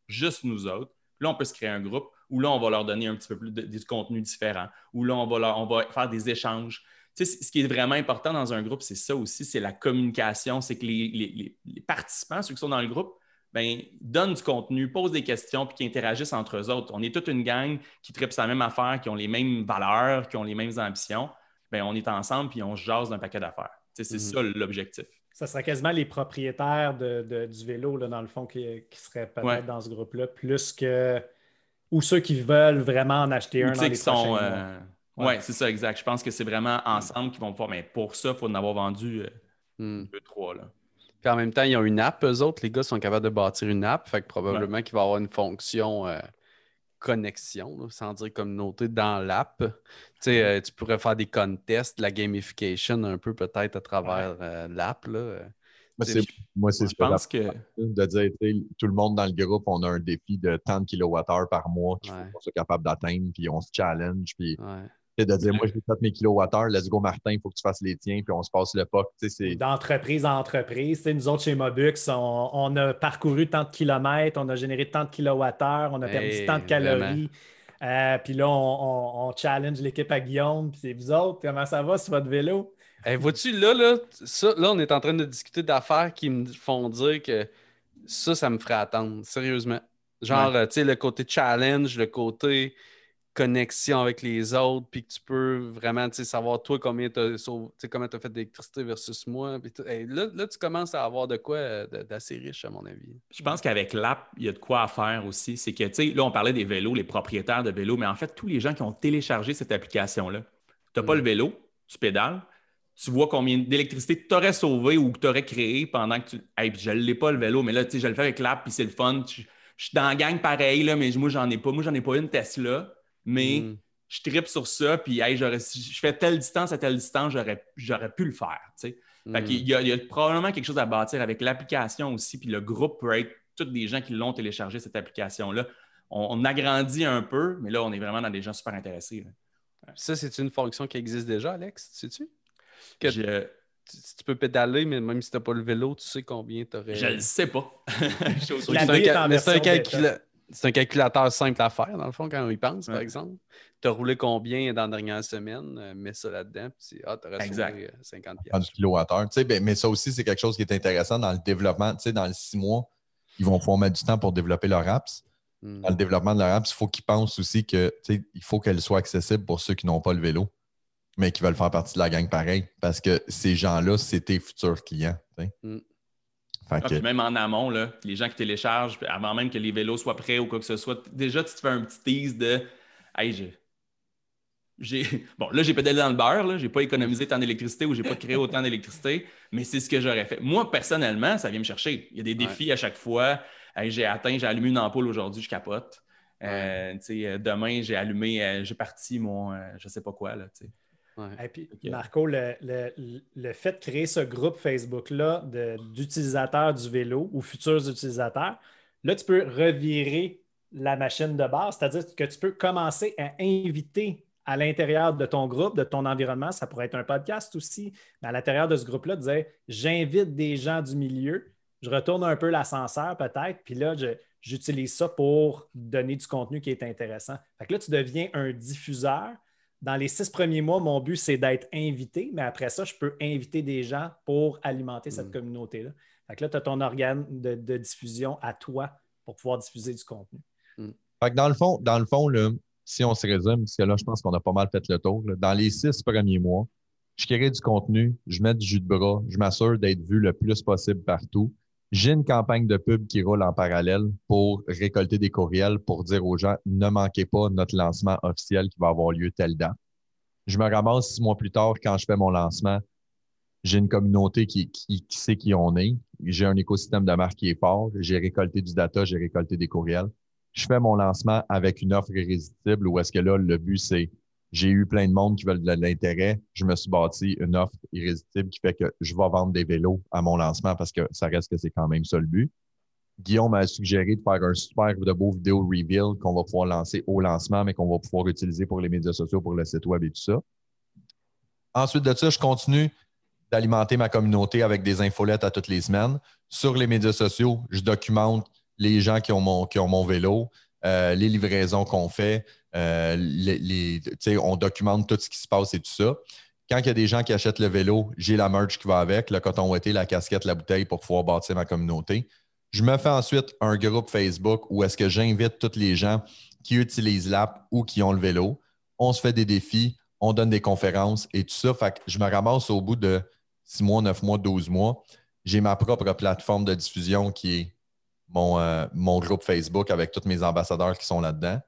juste nous autres. Là, on peut se créer un groupe où là, on va leur donner un petit peu plus de, du contenu différent, où là, on va, on va faire des échanges. Tu sais, ce qui est vraiment important dans un groupe, c'est ça aussi, c'est la communication, c'est que les, participants, ceux qui sont dans le groupe, ben, donnent du contenu, posent des questions, puis qui interagissent entre eux autres. On est toute une gang qui tripe sa même affaire, qui ont les mêmes valeurs, qui ont les mêmes ambitions. Ben, on est ensemble, puis on se jase d'un paquet d'affaires. c'est mhm. ça l'objectif. Ça serait quasiment les propriétaires de, du vélo, là, dans le fond, qui, seraient peut-être dans ce groupe-là, plus que ou ceux qui veulent vraiment en acheter un dans les sont, euh, Oui, c'est ça, exact. Je pense que c'est vraiment ensemble qu'ils vont pouvoir. Mais pour ça, il faut en avoir vendu euh, hmm. deux, trois. Là. Puis en même temps, ils ont une app, eux autres. Les gars sont capables de bâtir une app. Fait que probablement qu'il va y avoir une fonction euh, connexion, sans dire communauté, dans l'app. Tu euh, tu pourrais faire des contests, la gamification un peu peut-être à travers l'app. Moi, c'est je pense que. De dire, tout le monde dans le groupe, on a un défi de tant de kWh par mois qu'on soit capable d'atteindre, puis on se challenge. Puis de dire, moi, j'ai fait mes kilowattheures, let's go, Martin, il faut que tu fasses les tiens, puis on se passe le POC. D'entreprise en entreprise. nous autres, chez Mobux, on, a parcouru tant de kilomètres, on a généré tant de kilowattheures, on a perdu tant de calories. Euh, puis là, on, challenge l'équipe à Guillaume. Puis vous autres, comment ça va sur votre vélo? Hey, Vois-tu, là, là, là, on est en train de discuter d'affaires qui me font dire que ça, ça me ferait attendre, sérieusement. Genre, tu sais, le côté challenge, le côté connexion avec les autres, puis que tu peux vraiment savoir toi combien tu as, fait d'électricité versus moi. là, tu commences à avoir de quoi euh, d'assez riche, à mon avis. Je pense qu'avec l'app, il y a de quoi à faire aussi. C'est que, tu sais, là, on parlait des vélos, les propriétaires de vélos, mais en fait, tous les gens qui ont téléchargé cette application-là, tu n'as pas le mm. vélo, tu pédales, tu vois combien d'électricité tu aurais sauvé ou que tu aurais créé pendant que tu. Hey, je ne l'ai pas le vélo, mais là, tu sais, je le fais avec l'app, puis c'est le fun. Je, suis dans la gang pareil, là, mais moi, j'en ai pas. Moi, j'en ai pas une Tesla mais mm. je tripe sur ça, puis hey, si je fais telle distance à telle distance, j'aurais pu le faire. Fait mm. il, y a, probablement quelque chose à bâtir avec l'application aussi, puis le groupe peut être tous des gens qui l'ont téléchargé, cette application-là. On, agrandit un peu, mais là, on est vraiment dans des gens super intéressés. Ça, c'est une fonction qui existe déjà, Alex, sais-tu? Que tu, peux pédaler, mais même si tu n'as pas le vélo, tu sais combien tu aurais. Je ne sais pas. c'est un, un, calcul c'est un calculateur simple à faire, dans le fond, quand on y pense, par exemple. Tu as roulé combien dans la dernière semaine, euh, mets ça là-dedans, puis ah, tu as sauvé 50 pièces. Ben, mais ça aussi, c'est quelque chose qui est intéressant dans le développement. Tu sais, dans les six mois, ils vont pouvoir mettre du temps pour développer leur apps. Hmm. Dans le développement de leur apps, il faut qu'ils pensent aussi que il faut qu'elle soit accessible pour ceux qui n'ont pas le vélo, mais qui veulent faire partie de la gang pareil. Parce que ces gens-là, c'est tes futurs clients. Hmm. Ah, même en amont, là, les gens qui téléchargent, avant même que les vélos soient prêts ou quoi que ce soit, déjà, tu te fais un petit tease de Hey, j'ai. Bon, là, j'ai pédalé dans le beurre, là, j'ai pas économisé tant d'électricité ou j'ai pas créé autant d'électricité, mais c'est ce que j'aurais fait. Moi, personnellement, ça vient me chercher. Il y a des défis à chaque fois. j'ai atteint, j'ai allumé une ampoule aujourd'hui, je capote. Euh, euh, demain, j'ai allumé, euh, j'ai parti mon je sais pas quoi. Là, et puis, Marco, le, fait de créer ce groupe Facebook-là d'utilisateurs du vélo ou futurs utilisateurs, là, tu peux revirer la machine de base, c'est-à-dire que tu peux commencer à inviter à l'intérieur de ton groupe, de ton environnement, ça pourrait être un podcast aussi, mais à l'intérieur de ce groupe-là, dire j'invite des gens du milieu, je retourne un peu l'ascenseur peut-être, puis là, j'utilise ça pour donner du contenu qui est intéressant. Fait que là, tu deviens un diffuseur dans les six premiers mois, mon but, c'est d'être invité, mais après ça, je peux inviter des gens pour alimenter cette mm. communauté-là. Fait que là, tu as ton organe de, diffusion à toi pour pouvoir diffuser du contenu. Mm. Fait que dans le fond, dans le fond si on se résume, parce que là, je pense qu'on a pas mal fait le tour, dans les six premiers mois, je crée du contenu, je mets du jus de bras, je m'assure d'être vu le plus possible partout. J'ai une campagne de pub qui roule en parallèle pour récolter des courriels pour dire aux gens ne manquez pas notre lancement officiel qui va avoir lieu telle date. Je me ramasse six mois plus tard quand je fais mon lancement. J'ai une communauté qui, qui, sait qui on est. J'ai un écosystème de marque qui est fort. J'ai récolté du data, j'ai récolté des courriels. Je fais mon lancement avec une offre irrésistible où est-ce que là, le but, c'est j'ai eu plein de monde qui veulent de l'intérêt. Je me suis bâti une offre irrésistible qui fait que je vais vendre des vélos à mon lancement parce que ça reste que c'est quand même ça le but. Guillaume m'a suggéré de faire un super de beau vidéo reveal qu'on va pouvoir lancer au lancement, mais qu'on va pouvoir utiliser pour les médias sociaux, pour le site web et tout ça. Ensuite de ça, je continue d'alimenter ma communauté avec des infolettes à toutes les semaines. Sur les médias sociaux, je documente les gens qui ont mon, qui ont mon vélo, euh, les livraisons qu'on fait, euh, on documente tout ce qui se passe et tout ça. Quand il y a des gens qui achètent le vélo, j'ai la merch qui va avec, le coton ouaté, la casquette, la bouteille pour pouvoir bâtir ma communauté. Je me fais ensuite un groupe Facebook où est-ce que j'invite tous les gens qui utilisent l'app ou qui ont le vélo. On se fait des défis, on donne des conférences et tout ça. Fait que je me ramasse au bout de 6 mois, 9 mois, 12 mois. J'ai ma propre plateforme de diffusion qui est mon, euh, mon groupe Facebook avec tous mes ambassadeurs qui sont là-dedans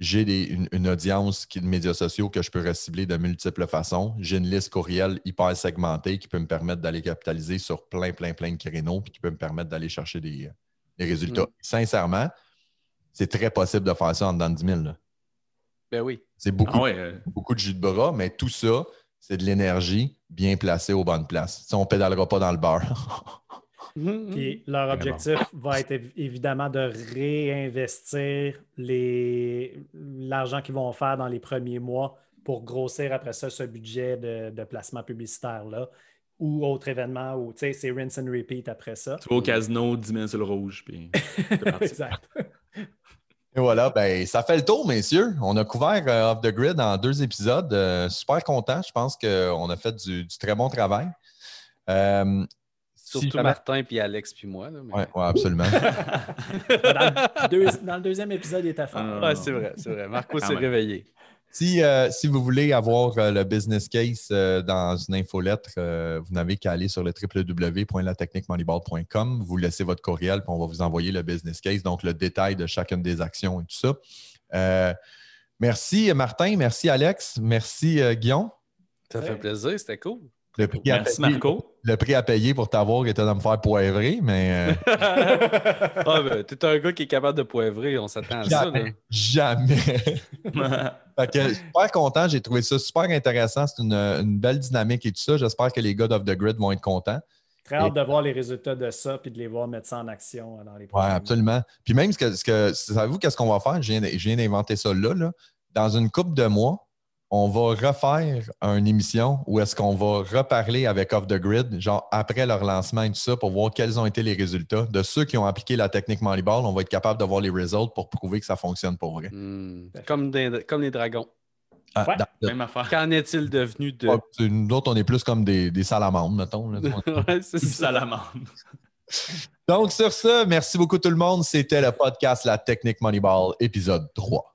j'ai une, audience qui, de médias sociaux que je peux recibler de multiples façons. J'ai une liste courriel hyper segmentée qui peut me permettre d'aller capitaliser sur plein, plein, plein de créneaux puis qui peut me permettre d'aller chercher des, résultats. Mm. Sincèrement, c'est très possible de faire ça en dedans de 10 000. là. Ben oui. C'est beaucoup, Ah ouais, euh, beaucoup de jus de bras, mais tout ça, c'est de l'énergie bien placée aux bonnes places. Si on ne pédalera pas dans le beurre. Puis leur Vraiment. objectif va être évi- évidemment de réinvestir les- l'argent qu'ils vont faire dans les premiers mois pour grossir après ça ce budget de, de placement publicitaire-là ou autre événement où tu sais, c'est rinse and repeat après ça. tu vas au casino, 10 000 sur le rouge, puis c'est parti. exact. Et voilà, ben, ça fait le tour, messieurs. On a couvert euh, Off the Grid en deux épisodes. Euh, super content. Je pense qu'on a fait du, du très bon travail. Euh, Surtout Martin, puis Alex, puis moi. là, mais- Ouais, ouais, absolument. dans, le deux- dans le deuxième épisode, il était fort. Ah. Ouais, c'est vrai, c'est vrai. Marco s'est réveillé. Si, euh, si vous voulez avoir euh, le business case euh, dans une infolettre, euh, vous n'avez qu'à aller sur le www.latechniquemoneyball.com. Vous laissez votre courriel, puis on va vous envoyer le business case, donc le détail de chacune des actions et tout ça. Euh, merci Martin, merci Alex, merci euh, Guillaume. Ça fait plaisir, c'était cool. Le prix, à Merci, payer, Marco. Le prix à payer pour t'avoir était de me faire poivrer, mais euh, ah, ben, t'es un gars qui est capable de poivrer, on s'attend à ça. là. jamais. Fait que, super content, j'ai trouvé ça super intéressant. C'est une, une belle dynamique et tout ça. J'espère que les gars d'Off the Grid vont être contents. Très hâte de voir les résultats de ça puis de les voir mettre ça en action euh, dans les Oui, prochains mois. absolument. Puis même, ce que, ce que, savez-vous qu'est-ce qu'on va faire? Je viens, je viens d'inventer ça là, là. Dans une couple de mois, on va refaire une émission où est-ce qu'on va reparler avec Off the Grid, genre après leur lancement et tout ça, pour voir quels ont été les résultats. De ceux qui ont appliqué la technique Moneyball, on va être capable de voir les résultats pour prouver que ça fonctionne pour vrai. Hmm, comme, des- comme les dragons. Ah, Ouais. dans- Même affaire. Qu'en est-il devenu de. Ouais, c'est- nous autres, on est plus comme des, des salamandres, mettons. Ouais, c'est salamande. Donc, sur ce, merci beaucoup tout le monde. C'était le podcast La Technique Moneyball, épisode 3.